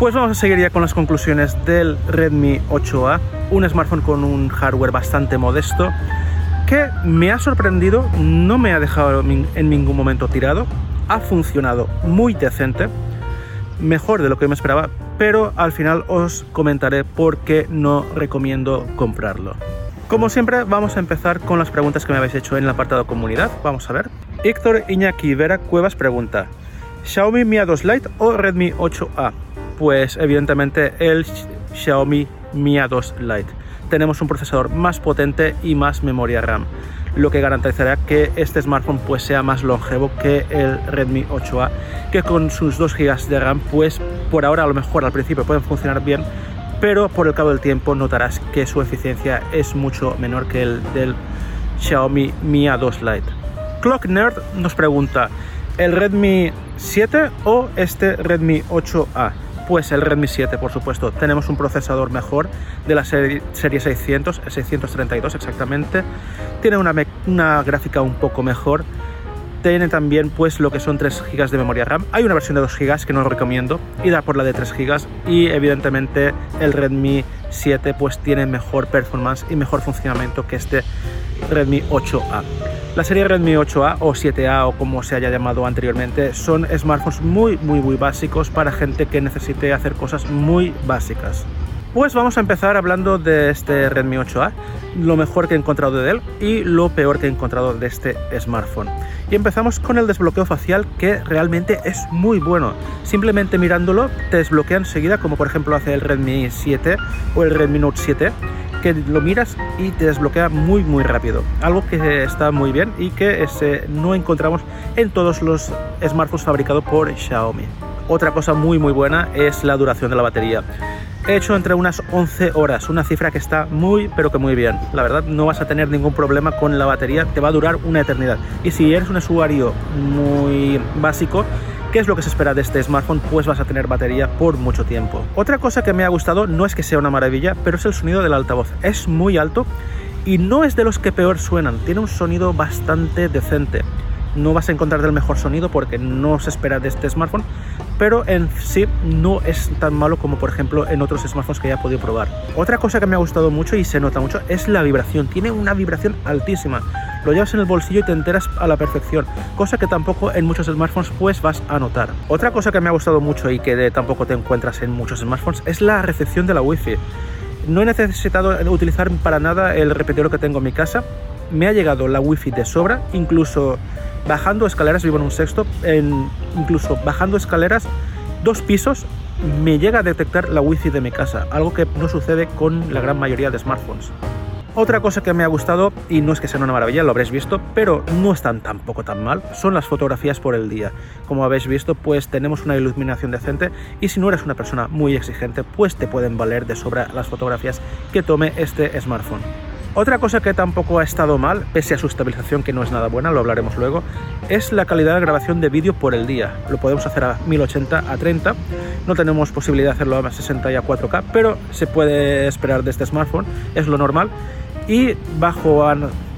Pues vamos a seguir ya con las conclusiones del Redmi 8A, un smartphone con un hardware bastante modesto que me ha sorprendido, no me ha dejado en ningún momento tirado, ha funcionado muy decente, mejor de lo que me esperaba, pero al final os comentaré por qué no recomiendo comprarlo. Como siempre, vamos a empezar con las preguntas que me habéis hecho en el apartado comunidad. Vamos a ver. Héctor Iñaki Vera Cuevas pregunta: ¿Xiaomi Mi A2 Lite o Redmi 8A? Pues evidentemente el Xiaomi Mi A2 Lite. Tenemos un procesador más potente y más memoria RAM, lo que garantizará que este smartphone pues sea más longevo que el Redmi 8A, que con sus 2 GB de RAM pues por ahora a lo mejor al principio pueden funcionar bien, pero por el cabo del tiempo notarás que su eficiencia es mucho menor que el del Xiaomi Mi A2 Lite. Clock Nerd nos pregunta, ¿el Redmi 7 o este Redmi 8A? Pues el Redmi 7, por supuesto. Tenemos un procesador mejor de la serie, 600, 632 exactamente. Tiene una, una gráfica un poco mejor. Tiene también pues lo que son 3 GB de memoria RAM. Hay una versión de 2 GB que no recomiendo y da por la de 3 GB y evidentemente el Redmi 7 pues tiene mejor performance y mejor funcionamiento que este Redmi 8A. La serie Redmi 8A o 7A o como se haya llamado anteriormente son smartphones muy muy muy básicos para gente que necesite hacer cosas muy básicas. Pues vamos a empezar hablando de este Redmi 8A, lo mejor que he encontrado de él y lo peor que he encontrado de este smartphone. Y empezamos con el desbloqueo facial que realmente es muy bueno. Simplemente mirándolo te desbloquea enseguida como por ejemplo hace el Redmi 7 o el Redmi Note 7 que lo miras y te desbloquea muy muy rápido. Algo que está muy bien y que no encontramos en todos los smartphones fabricados por Xiaomi. Otra cosa muy muy buena es la duración de la batería. He hecho entre unas 11 horas, una cifra que está muy pero que muy bien. La verdad no vas a tener ningún problema con la batería, te va a durar una eternidad. Y si eres un usuario muy básico, ¿Qué es lo que se espera de este smartphone? Pues vas a tener batería por mucho tiempo. Otra cosa que me ha gustado no es que sea una maravilla, pero es el sonido del altavoz. Es muy alto y no es de los que peor suenan. Tiene un sonido bastante decente. No vas a encontrar del mejor sonido porque no se espera de este smartphone, pero en sí no es tan malo como por ejemplo en otros smartphones que ya he podido probar. Otra cosa que me ha gustado mucho y se nota mucho es la vibración, tiene una vibración altísima. Lo llevas en el bolsillo y te enteras a la perfección, cosa que tampoco en muchos smartphones pues vas a notar. Otra cosa que me ha gustado mucho y que tampoco te encuentras en muchos smartphones es la recepción de la wifi. No he necesitado utilizar para nada el repetidor que tengo en mi casa. Me ha llegado la wifi de sobra, incluso bajando escaleras, vivo en un sexto, en, incluso bajando escaleras, dos pisos, me llega a detectar la wifi de mi casa, algo que no sucede con la gran mayoría de smartphones. Otra cosa que me ha gustado, y no es que sea una maravilla, lo habréis visto, pero no están tampoco tan mal, son las fotografías por el día. Como habéis visto, pues tenemos una iluminación decente y si no eres una persona muy exigente, pues te pueden valer de sobra las fotografías que tome este smartphone. Otra cosa que tampoco ha estado mal, pese a su estabilización que no es nada buena, lo hablaremos luego, es la calidad de grabación de vídeo por el día. Lo podemos hacer a 1080 a 30, no tenemos posibilidad de hacerlo a 60 y a 4K, pero se puede esperar de este smartphone, es lo normal. Y bajo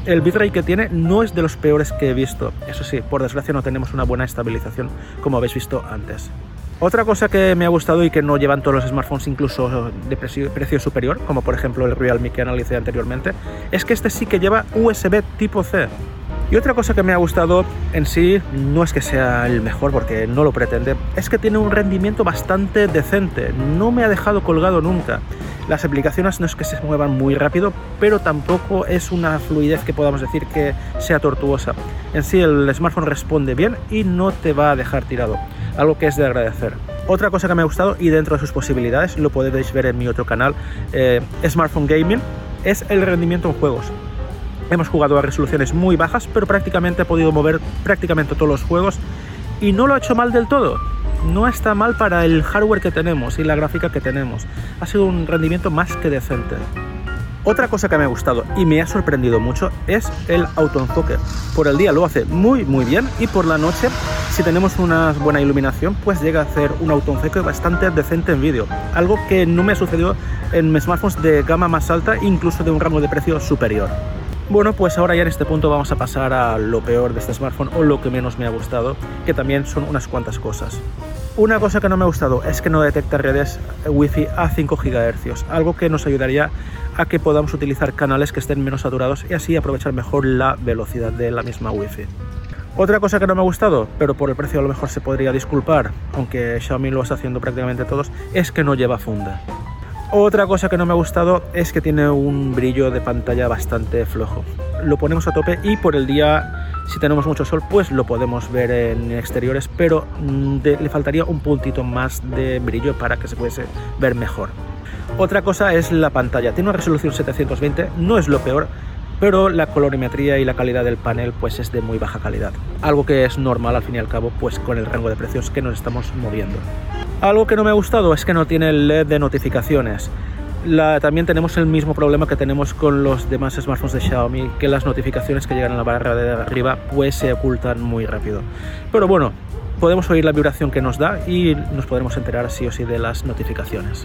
el bitrate que tiene no es de los peores que he visto. Eso sí, por desgracia no tenemos una buena estabilización como habéis visto antes. Otra cosa que me ha gustado y que no llevan todos los smartphones incluso de precio, superior, como por ejemplo el Realme que analicé anteriormente, es que este sí que lleva USB tipo C. Y otra cosa que me ha gustado en sí, no es que sea el mejor porque no lo pretende, es que tiene un rendimiento bastante decente, no me ha dejado colgado nunca. Las aplicaciones no es que se muevan muy rápido, pero tampoco es una fluidez que podamos decir que sea tortuosa. En sí el smartphone responde bien y no te va a dejar tirado algo que es de agradecer. Otra cosa que me ha gustado y dentro de sus posibilidades, lo podéis ver en mi otro canal, eh, Smartphone Gaming, es el rendimiento en juegos. Hemos jugado a resoluciones muy bajas, pero prácticamente he podido mover prácticamente todos los juegos y no lo ha hecho mal del todo. No está mal para el hardware que tenemos y la gráfica que tenemos. Ha sido un rendimiento más que decente. Otra cosa que me ha gustado y me ha sorprendido mucho es el autoenfoque. Por el día lo hace muy muy bien y por la noche, si tenemos una buena iluminación, pues llega a hacer un autoenfoque bastante decente en vídeo. Algo que no me ha sucedido en smartphones de gama más alta, incluso de un rango de precio superior. Bueno, pues ahora ya en este punto vamos a pasar a lo peor de este smartphone o lo que menos me ha gustado, que también son unas cuantas cosas. Una cosa que no me ha gustado es que no detecta redes Wi-Fi a 5 GHz, algo que nos ayudaría a que podamos utilizar canales que estén menos saturados y así aprovechar mejor la velocidad de la misma Wi-Fi. Otra cosa que no me ha gustado, pero por el precio a lo mejor se podría disculpar, aunque Xiaomi lo está haciendo prácticamente todos, es que no lleva funda. Otra cosa que no me ha gustado es que tiene un brillo de pantalla bastante flojo. Lo ponemos a tope y por el día, si tenemos mucho sol, pues lo podemos ver en exteriores, pero mm, le faltaría un puntito más de brillo para que se pudiese ver mejor. Otra cosa es la pantalla. Tiene una resolución 720, no es lo peor, pero la colorimetría y la calidad del panel pues es de muy baja calidad. Algo que es normal al fin y al cabo pues con el rango de precios que nos estamos moviendo. Algo que no me ha gustado es que no tiene el LED de notificaciones. también tenemos el mismo problema que tenemos con los demás smartphones de Xiaomi, que las notificaciones que llegan a la barra de arriba pues se ocultan muy rápido. Pero bueno, podemos oír la vibración que nos da y nos podremos enterar sí o sí de las notificaciones.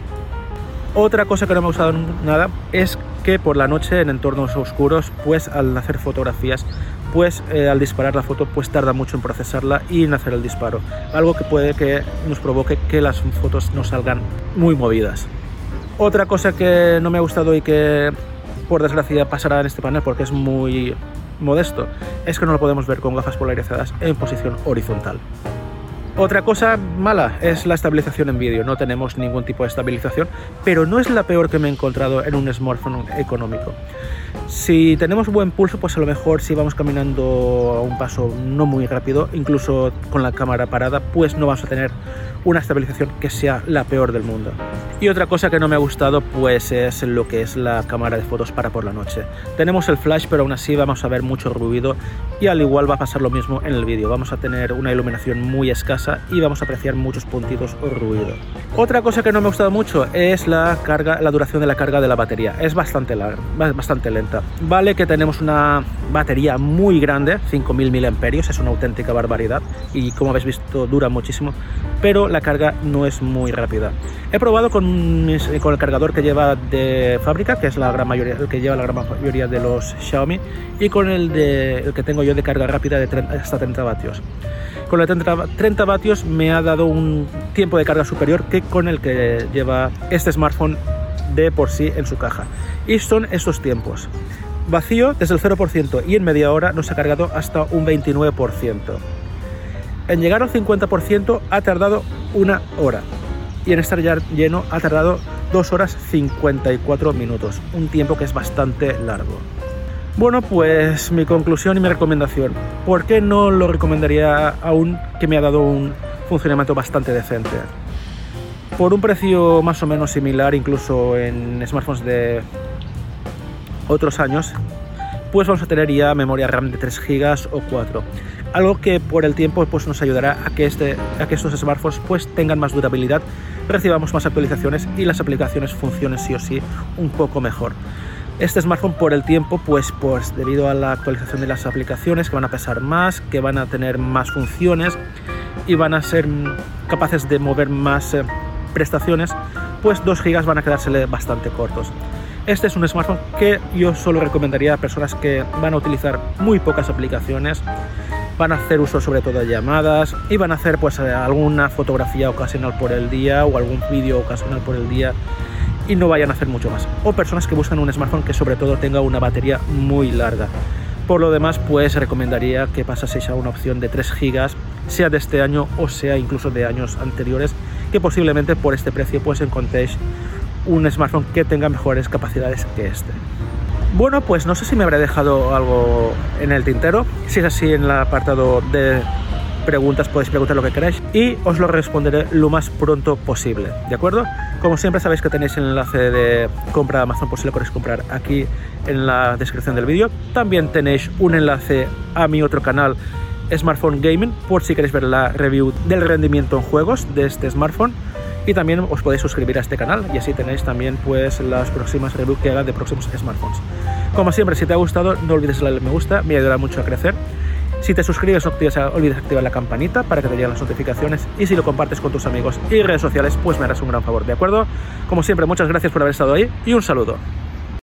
Otra cosa que no me ha gustado nada es que por la noche en entornos oscuros, pues al hacer fotografías, pues eh, al disparar la foto, pues tarda mucho en procesarla y en hacer el disparo. Algo que puede que nos provoque que las fotos no salgan muy movidas. Otra cosa que no me ha gustado y que por desgracia pasará en este panel porque es muy modesto, es que no lo podemos ver con gafas polarizadas en posición horizontal. Otra cosa mala es la estabilización en vídeo. No tenemos ningún tipo de estabilización, pero no es la peor que me he encontrado en un smartphone económico. Si tenemos buen pulso, pues a lo mejor si vamos caminando a un paso no muy rápido, incluso con la cámara parada, pues no vamos a tener una estabilización que sea la peor del mundo. Y otra cosa que no me ha gustado pues es lo que es la cámara de fotos para por la noche. Tenemos el flash pero aún así vamos a ver mucho ruido y al igual va a pasar lo mismo en el vídeo. Vamos a tener una iluminación muy escasa y vamos a apreciar muchos puntitos o ruido. Otra cosa que no me ha gustado mucho es la carga, la duración de la carga de la batería. Es bastante larga, bastante lenta. Vale que tenemos una batería muy grande, 5000 mAh, es una auténtica barbaridad y como habéis visto dura muchísimo, pero la carga no es muy rápida. He probado con, con el cargador que lleva de fábrica, que es la gran mayoría, el que lleva la gran mayoría de los Xiaomi, y con el, de, el que tengo yo de carga rápida de hasta 30 vatios. Con el 30, 30 vatios me ha dado un tiempo de carga superior que con el que lleva este smartphone de por sí en su caja. Y son estos tiempos. Vacío desde el 0% y en media hora nos ha cargado hasta un 29%. En llegar al 50% ha tardado una hora y en estar ya lleno ha tardado 2 horas 54 minutos, un tiempo que es bastante largo. Bueno, pues mi conclusión y mi recomendación. ¿Por qué no lo recomendaría aún que me ha dado un funcionamiento bastante decente? Por un precio más o menos similar, incluso en smartphones de otros años, pues vamos a tener ya memoria RAM de 3 GB o 4 algo que por el tiempo pues, nos ayudará a que, este, a que estos smartphones pues, tengan más durabilidad, recibamos más actualizaciones y las aplicaciones funcionen sí o sí un poco mejor. Este smartphone por el tiempo, pues, pues debido a la actualización de las aplicaciones que van a pesar más, que van a tener más funciones y van a ser capaces de mover más eh, prestaciones, pues 2 GB van a quedársele bastante cortos. Este es un smartphone que yo solo recomendaría a personas que van a utilizar muy pocas aplicaciones van a hacer uso sobre todo de llamadas y van a hacer pues eh, alguna fotografía ocasional por el día o algún vídeo ocasional por el día y no vayan a hacer mucho más. O personas que buscan un smartphone que sobre todo tenga una batería muy larga. Por lo demás, pues recomendaría que pasaseis a una opción de 3 GB, sea de este año o sea incluso de años anteriores, que posiblemente por este precio pues encontréis un smartphone que tenga mejores capacidades que este. Bueno, pues no sé si me habré dejado algo en el tintero. Si es así, en el apartado de preguntas podéis preguntar lo que queráis y os lo responderé lo más pronto posible, ¿de acuerdo? Como siempre sabéis que tenéis el enlace de compra de Amazon por si lo queréis comprar aquí en la descripción del vídeo. También tenéis un enlace a mi otro canal Smartphone Gaming por si queréis ver la review del rendimiento en juegos de este smartphone y también os podéis suscribir a este canal y así tenéis también pues las próximas reviews que haga de próximos smartphones. Como siempre, si te ha gustado, no olvides darle me gusta, me ayudará mucho a crecer. Si te suscribes, no olvides activar la campanita para que te lleguen las notificaciones y si lo compartes con tus amigos y redes sociales, pues me harás un gran favor, ¿de acuerdo? Como siempre, muchas gracias por haber estado ahí y un saludo.